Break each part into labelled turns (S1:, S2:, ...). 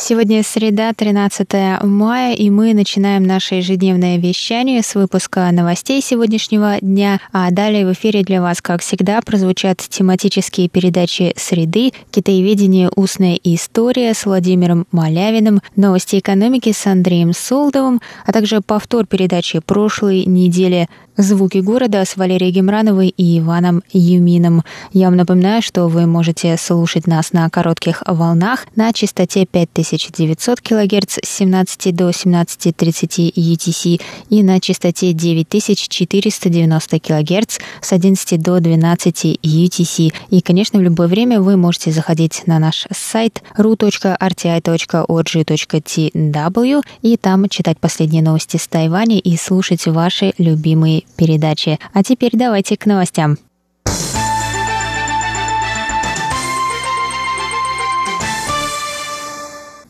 S1: Сегодня среда, 13 мая, и мы начинаем наше ежедневное вещание с выпуска новостей сегодняшнего дня. А далее в эфире для вас, как всегда, прозвучат тематические передачи «Среды», «Китаеведение. Устная история» с Владимиром Малявиным, «Новости экономики» с Андреем Солдовым, а также повтор передачи прошлой недели «Звуки города» с Валерией Гемрановой и Иваном Юмином. Я вам напоминаю, что вы можете слушать нас на коротких волнах на частоте 5900 кГц с 17 до 17.30 UTC и на частоте 9490 кГц с 11 до 12 UTC. И, конечно, в любое время вы можете заходить на наш сайт ru.rti.org.tw и там читать последние новости с Тайваня и слушать ваши любимые передачи. А теперь давайте к новостям.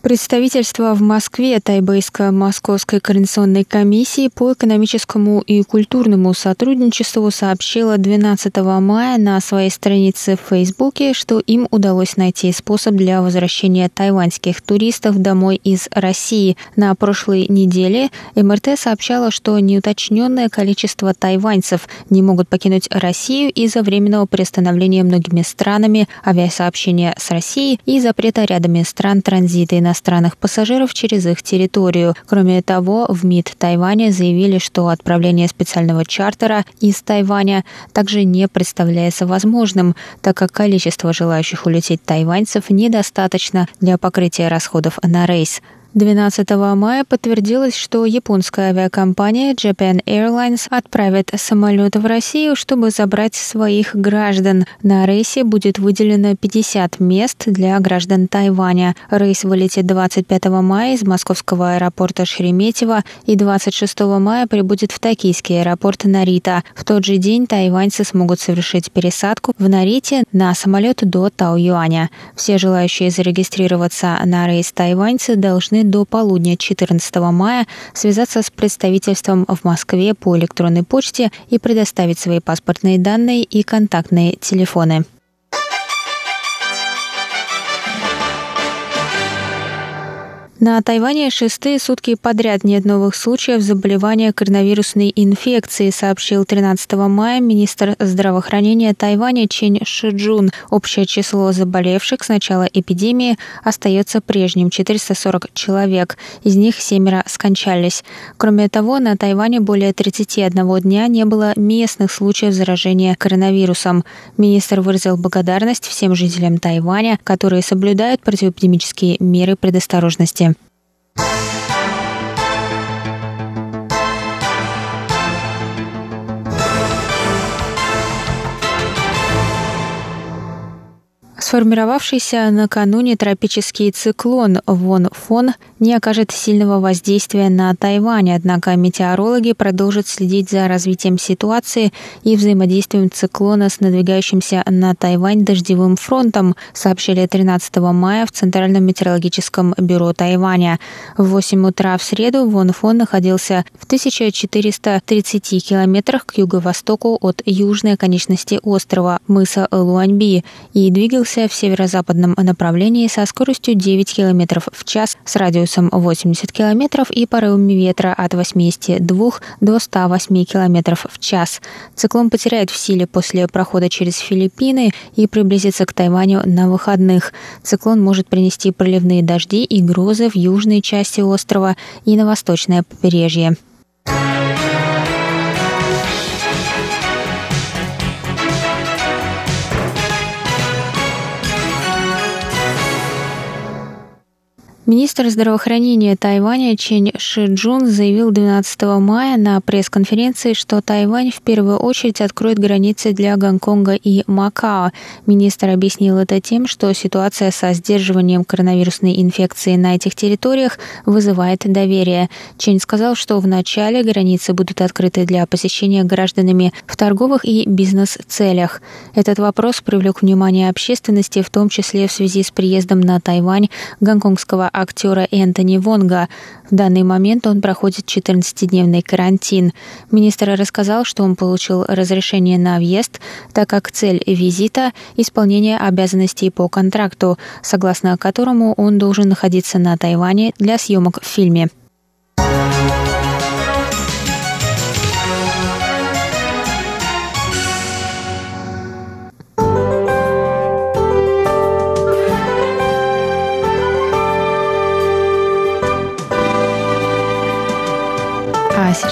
S1: Представительство в Москве Тайбэйско-Московской координационной комиссии по экономическому и культурному сотрудничеству сообщило 12 мая на своей странице в Фейсбуке, что им удалось найти способ для возвращения тайваньских туристов домой из России. На прошлой неделе МРТ сообщала, что неуточненное количество тайваньцев не могут покинуть Россию из-за временного приостановления многими странами авиасообщения с Россией и запрета рядами стран транзита иностранных пассажиров через их территорию. Кроме того, в МИД Тайваня заявили, что отправление специального чартера из Тайваня также не представляется возможным, так как количество желающих улететь тайваньцев недостаточно для покрытия расходов на рейс. 12 мая подтвердилось, что японская авиакомпания Japan Airlines отправит самолет в Россию, чтобы забрать своих граждан. На рейсе будет выделено 50 мест для граждан Тайваня. Рейс вылетит 25 мая из московского аэропорта Шереметьево и 26 мая прибудет в токийский аэропорт Нарита. В тот же день тайваньцы смогут совершить пересадку в Нарите на самолет до Тау-Юаня. Все желающие зарегистрироваться на рейс тайваньцы должны до полудня 14 мая связаться с представительством в Москве по электронной почте и предоставить свои паспортные данные и контактные телефоны. На Тайване шестые сутки подряд нет новых случаев заболевания коронавирусной инфекцией, сообщил 13 мая министр здравоохранения Тайваня Чен Шиджун. Общее число заболевших с начала эпидемии остается прежним – 440 человек. Из них семеро скончались. Кроме того, на Тайване более 31 дня не было местных случаев заражения коронавирусом. Министр выразил благодарность всем жителям Тайваня, которые соблюдают противоэпидемические меры предосторожности. Сформировавшийся накануне тропический циклон Вон Фон не окажет сильного воздействия на Тайвань, однако метеорологи продолжат следить за развитием ситуации и взаимодействием циклона с надвигающимся на Тайвань дождевым фронтом, сообщили 13 мая в Центральном метеорологическом бюро Тайваня. В 8 утра в среду Вон Фон находился в 1430 километрах к юго-востоку от южной оконечности острова мыса Луаньби и двигался двигался в северо-западном направлении со скоростью 9 км в час с радиусом 80 км и порывами ветра от 82 до 108 км в час. Циклон потеряет в силе после прохода через Филиппины и приблизится к Тайваню на выходных. Циклон может принести проливные дожди и грозы в южной части острова и на восточное побережье. Министр здравоохранения Тайваня Чен Шиджун заявил 12 мая на пресс-конференции, что Тайвань в первую очередь откроет границы для Гонконга и Макао. Министр объяснил это тем, что ситуация со сдерживанием коронавирусной инфекции на этих территориях вызывает доверие. Чен сказал, что вначале границы будут открыты для посещения гражданами в торговых и бизнес-целях. Этот вопрос привлек внимание общественности, в том числе в связи с приездом на Тайвань гонконгского актера Энтони Вонга. В данный момент он проходит 14-дневный карантин. Министр рассказал, что он получил разрешение на въезд, так как цель визита – исполнение обязанностей по контракту, согласно которому он должен находиться на Тайване для съемок в фильме.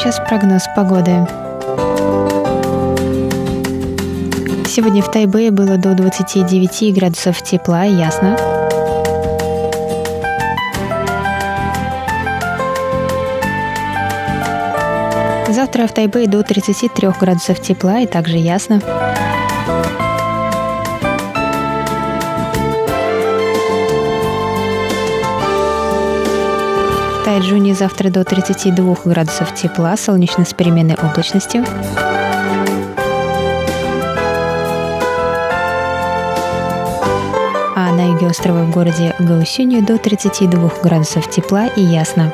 S1: Сейчас прогноз погоды. Сегодня в Тайбэе было до 29 градусов тепла и ясно. Завтра в Тайбэе до 33 градусов тепла и также ясно. Тайджуне завтра до 32 градусов тепла, солнечно с переменной облачностью. А на юге острова в городе Гаусюнью до 32 градусов тепла и ясно.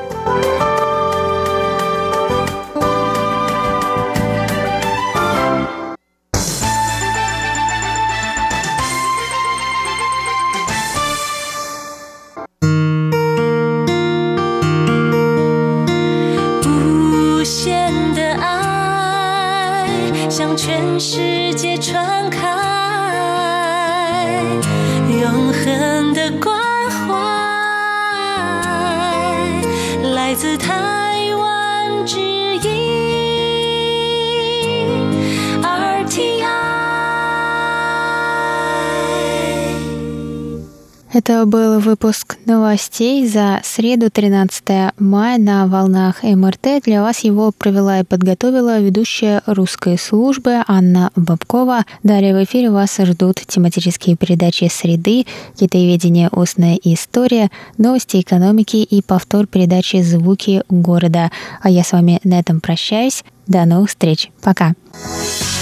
S1: 是他。Это был выпуск новостей за среду 13 мая на волнах МРТ. Для вас его провела и подготовила ведущая русской службы Анна Бабкова. Далее в эфире вас ждут тематические передачи «Среды», «Китаеведение. Устная история», новости экономики и повтор передачи «Звуки города». А я с вами на этом прощаюсь. До новых встреч. Пока.
S2: В